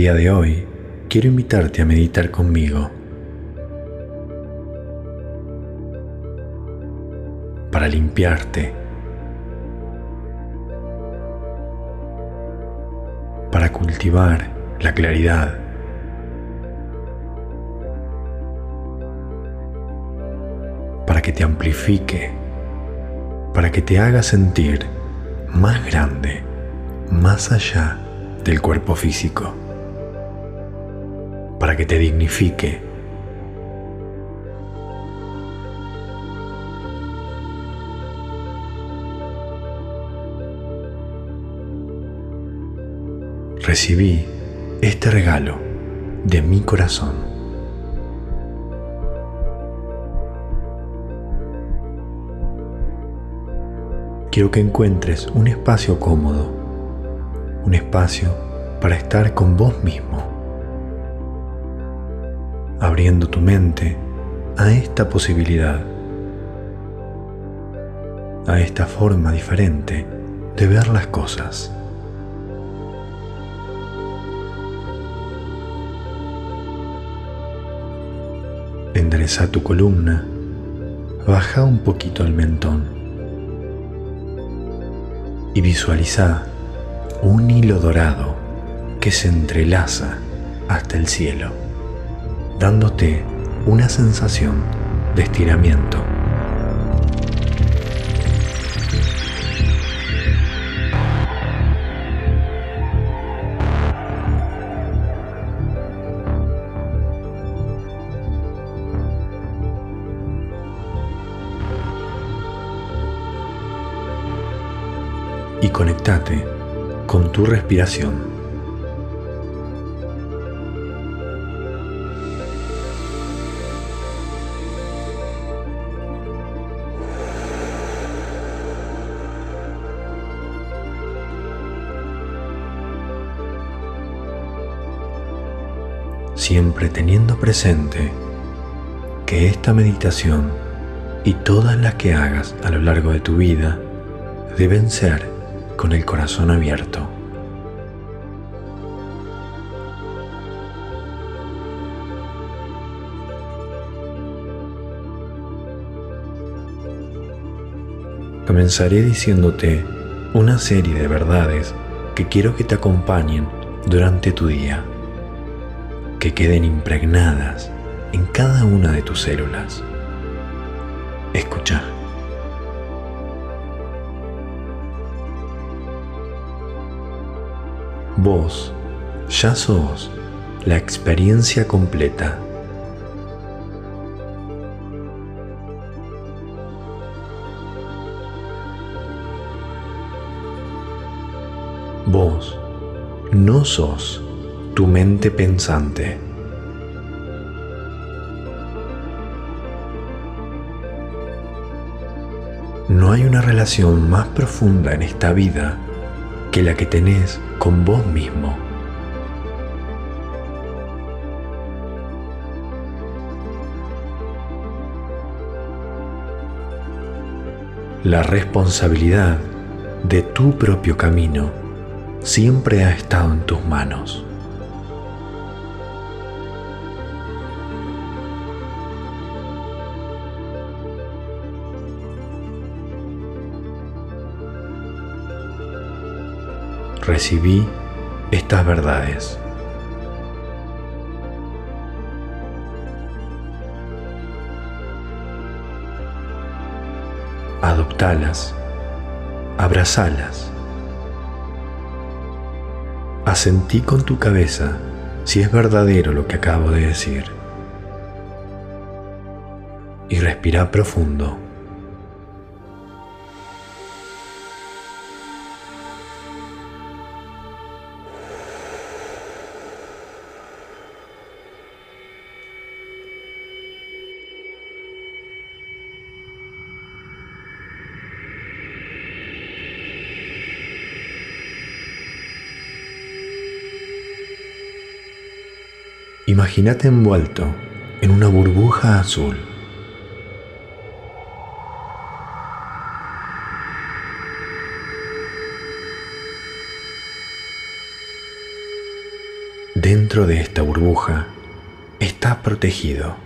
Día de hoy quiero invitarte a meditar conmigo. Para limpiarte, para cultivar la claridad, para que te amplifique, para que te haga sentir más grande, más allá del cuerpo físico para que te dignifique. Recibí este regalo de mi corazón. Quiero que encuentres un espacio cómodo, un espacio para estar con vos mismo abriendo tu mente a esta posibilidad, a esta forma diferente de ver las cosas. Endereza tu columna, baja un poquito el mentón y visualiza un hilo dorado que se entrelaza hasta el cielo dándote una sensación de estiramiento. Y conectate con tu respiración. Siempre teniendo presente que esta meditación y todas las que hagas a lo largo de tu vida deben ser con el corazón abierto. Comenzaré diciéndote una serie de verdades que quiero que te acompañen durante tu día que queden impregnadas en cada una de tus células. Escucha. Vos ya sos la experiencia completa. Vos no sos tu mente pensante. No hay una relación más profunda en esta vida que la que tenés con vos mismo. La responsabilidad de tu propio camino siempre ha estado en tus manos. Recibí estas verdades. Adoptalas, abrazalas. Asentí con tu cabeza si es verdadero lo que acabo de decir. Y respira profundo. Imagínate envuelto en una burbuja azul. Dentro de esta burbuja estás protegido.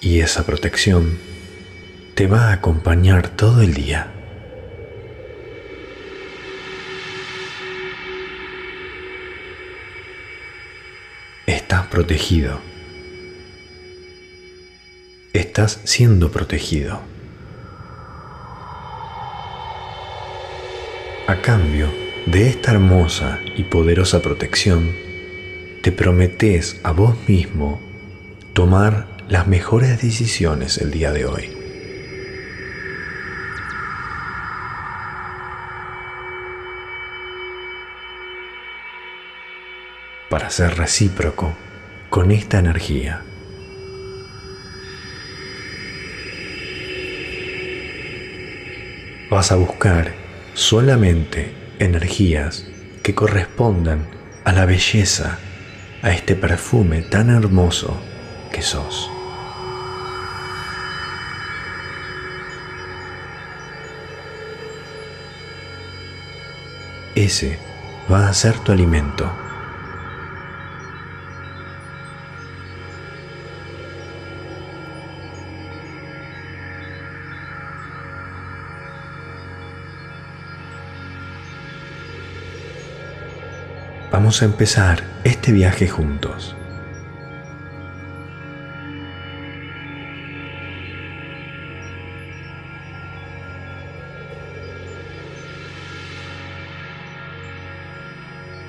Y esa protección te va a acompañar todo el día. Estás protegido. Estás siendo protegido. A cambio de esta hermosa y poderosa protección, te prometes a vos mismo tomar las mejores decisiones el día de hoy. Para ser recíproco con esta energía. Vas a buscar solamente energías que correspondan a la belleza, a este perfume tan hermoso que sos. ese va a ser tu alimento. Vamos a empezar este viaje juntos.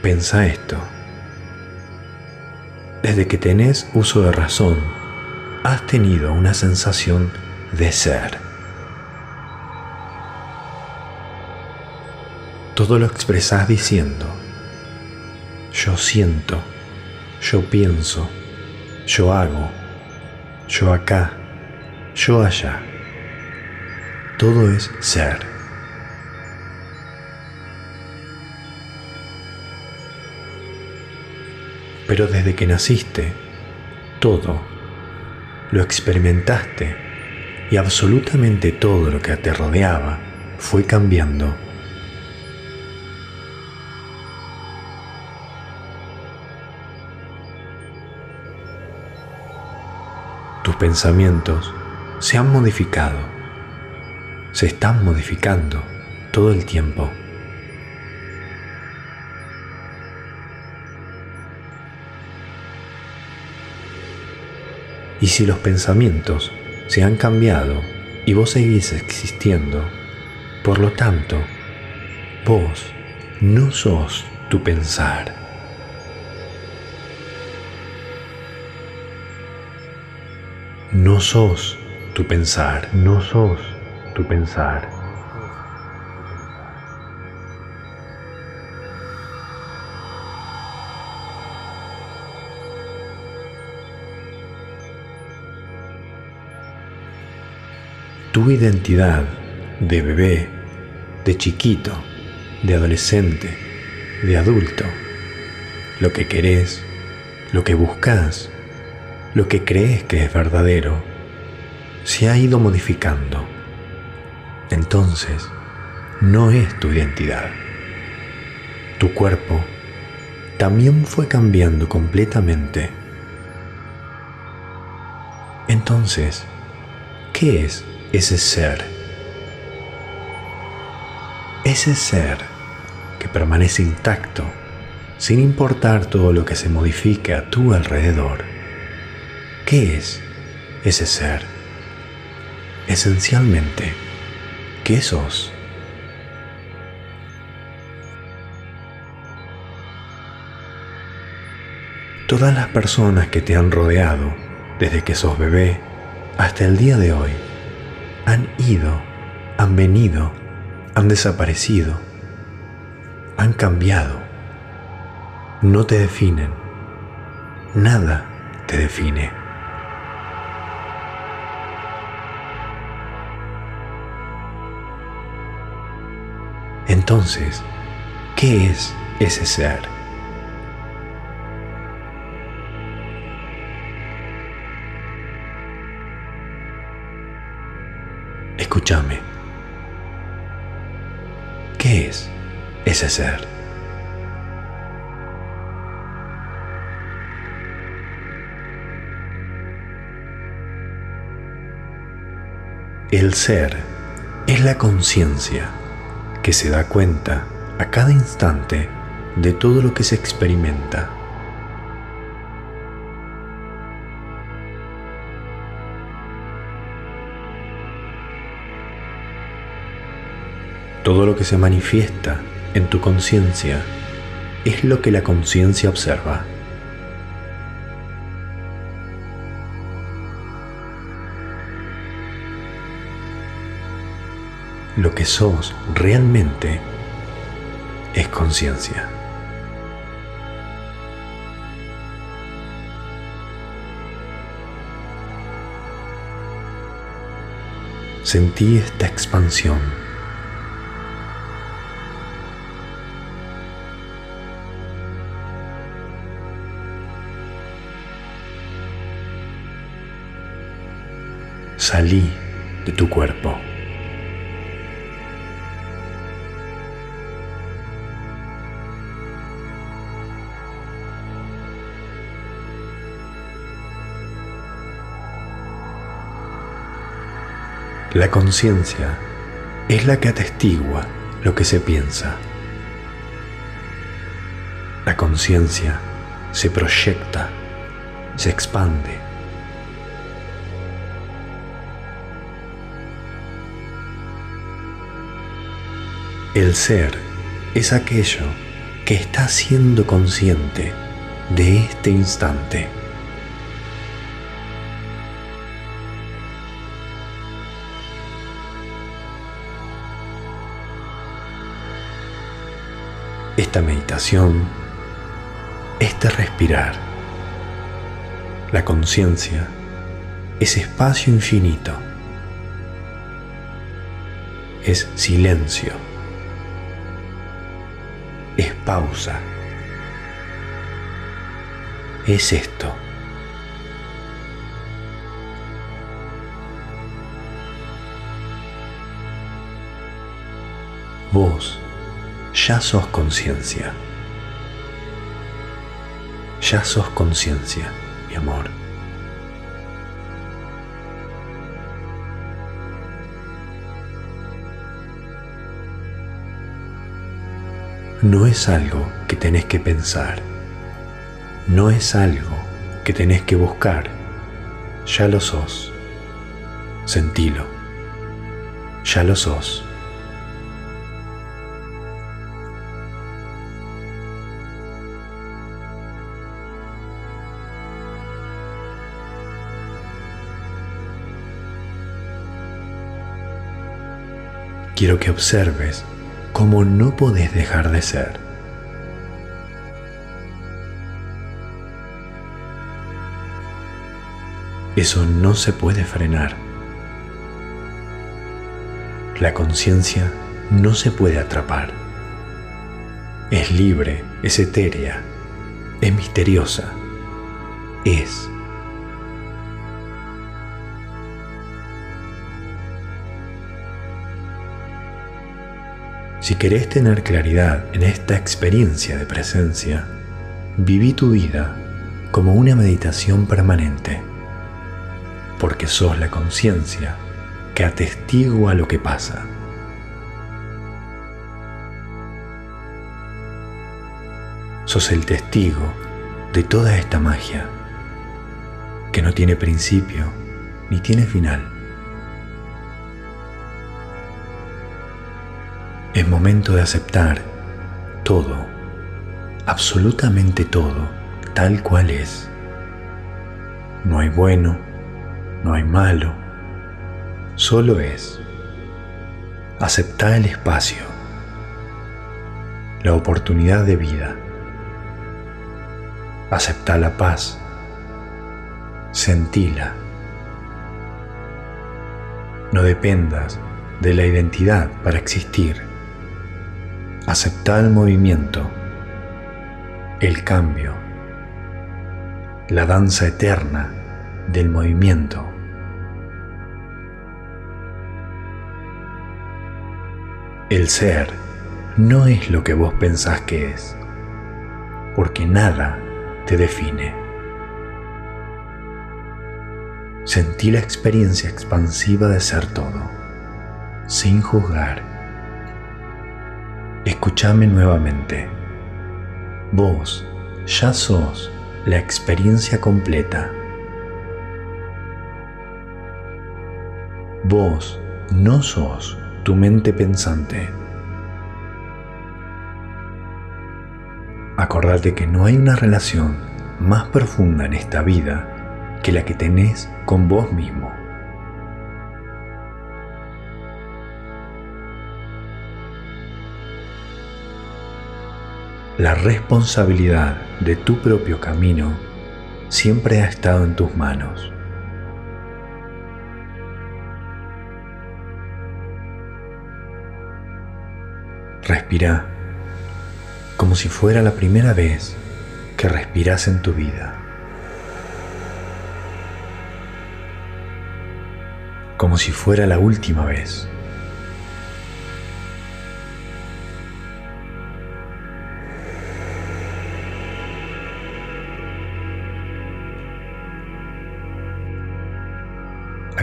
Pensa esto. Desde que tenés uso de razón, has tenido una sensación de ser. Todo lo expresás diciendo, yo siento, yo pienso, yo hago, yo acá, yo allá. Todo es ser. Pero desde que naciste, todo lo experimentaste y absolutamente todo lo que te rodeaba fue cambiando. Pensamientos se han modificado, se están modificando todo el tiempo. Y si los pensamientos se han cambiado y vos seguís existiendo, por lo tanto, vos no sos tu pensar. No sos tu pensar, no sos tu pensar. tu identidad de bebé, de chiquito, de adolescente, de adulto, lo que querés, lo que buscas, lo que crees que es verdadero, se ha ido modificando. Entonces, no es tu identidad. Tu cuerpo también fue cambiando completamente. Entonces, ¿qué es ese ser, ese ser que permanece intacto sin importar todo lo que se modifique a tu alrededor. ¿Qué es ese ser? Esencialmente, ¿qué sos? Todas las personas que te han rodeado desde que sos bebé hasta el día de hoy han ido, han venido, han desaparecido, han cambiado. No te definen. Nada te define. Entonces, ¿qué es ese ser? Escúchame. ¿Qué es ese ser? El ser es la conciencia que se da cuenta a cada instante de todo lo que se experimenta. Todo lo que se manifiesta en tu conciencia es lo que la conciencia observa. Lo que sos realmente es conciencia. Sentí esta expansión. Salí de tu cuerpo. La conciencia es la que atestigua lo que se piensa. La conciencia se proyecta, se expande. El ser es aquello que está siendo consciente de este instante. Esta meditación, este respirar, la conciencia, es espacio infinito, es silencio, es pausa, es esto. Vos ya sos conciencia. Ya sos conciencia, mi amor. No es algo que tenés que pensar. No es algo que tenés que buscar. Ya lo sos. Sentilo. Ya lo sos. Quiero que observes cómo no podés dejar de ser. Eso no se puede frenar. La conciencia no se puede atrapar. Es libre, es etérea, es misteriosa, es Si querés tener claridad en esta experiencia de presencia, viví tu vida como una meditación permanente, porque sos la conciencia que atestigua lo que pasa. Sos el testigo de toda esta magia, que no tiene principio ni tiene final. Es momento de aceptar todo, absolutamente todo, tal cual es. No hay bueno, no hay malo, solo es. Aceptar el espacio, la oportunidad de vida. Aceptar la paz, sentila. No dependas de la identidad para existir Acepta el movimiento, el cambio, la danza eterna del movimiento. El ser no es lo que vos pensás que es, porque nada te define. Sentí la experiencia expansiva de ser todo, sin juzgar. Escúchame nuevamente. Vos ya sos la experiencia completa. Vos no sos tu mente pensante. Acordate que no hay una relación más profunda en esta vida que la que tenés con vos mismo. La responsabilidad de tu propio camino siempre ha estado en tus manos. Respira como si fuera la primera vez que respiras en tu vida. Como si fuera la última vez.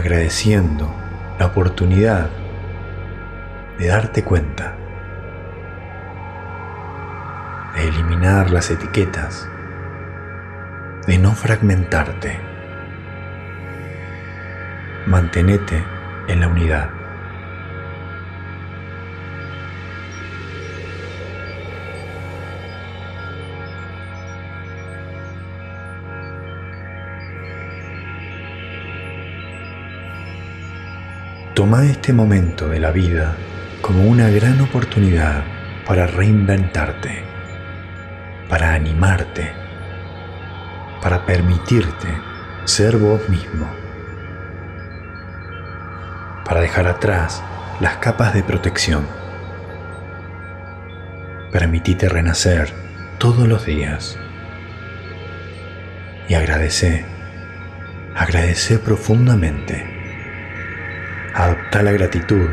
Agradeciendo la oportunidad de darte cuenta de eliminar las etiquetas, de no fragmentarte. Mantenete en la unidad. Toma este momento de la vida como una gran oportunidad para reinventarte para animarte, para permitirte ser vos mismo, para dejar atrás las capas de protección. Permitite renacer todos los días y agradece, agradece profundamente. Adopta la gratitud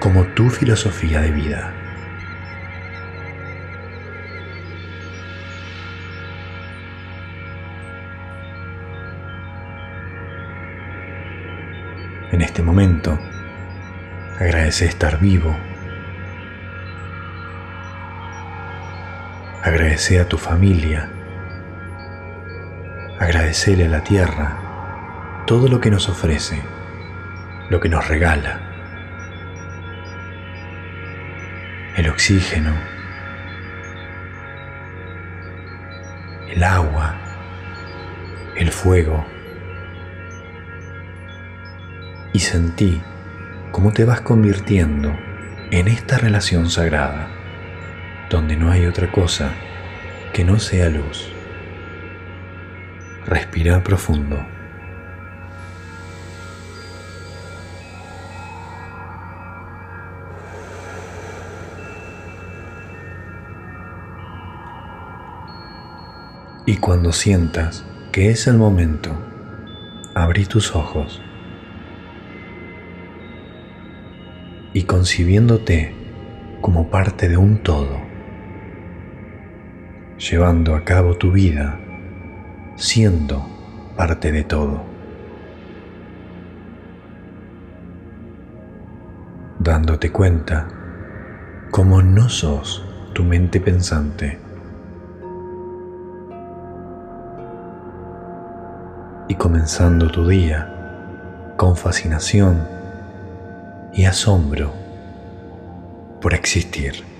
como tu filosofía de vida. en este momento. Agradece estar vivo. Agradece a tu familia. Agradecele a la tierra todo lo que nos ofrece, lo que nos regala. El oxígeno, el agua, el fuego y sentí cómo te vas convirtiendo en esta relación sagrada, donde no hay otra cosa que no sea luz. Respira profundo. Y cuando sientas que es el momento, abrí tus ojos. Y concibiéndote como parte de un todo, llevando a cabo tu vida siendo parte de todo, dándote cuenta como no sos tu mente pensante y comenzando tu día con fascinación y asombro por existir.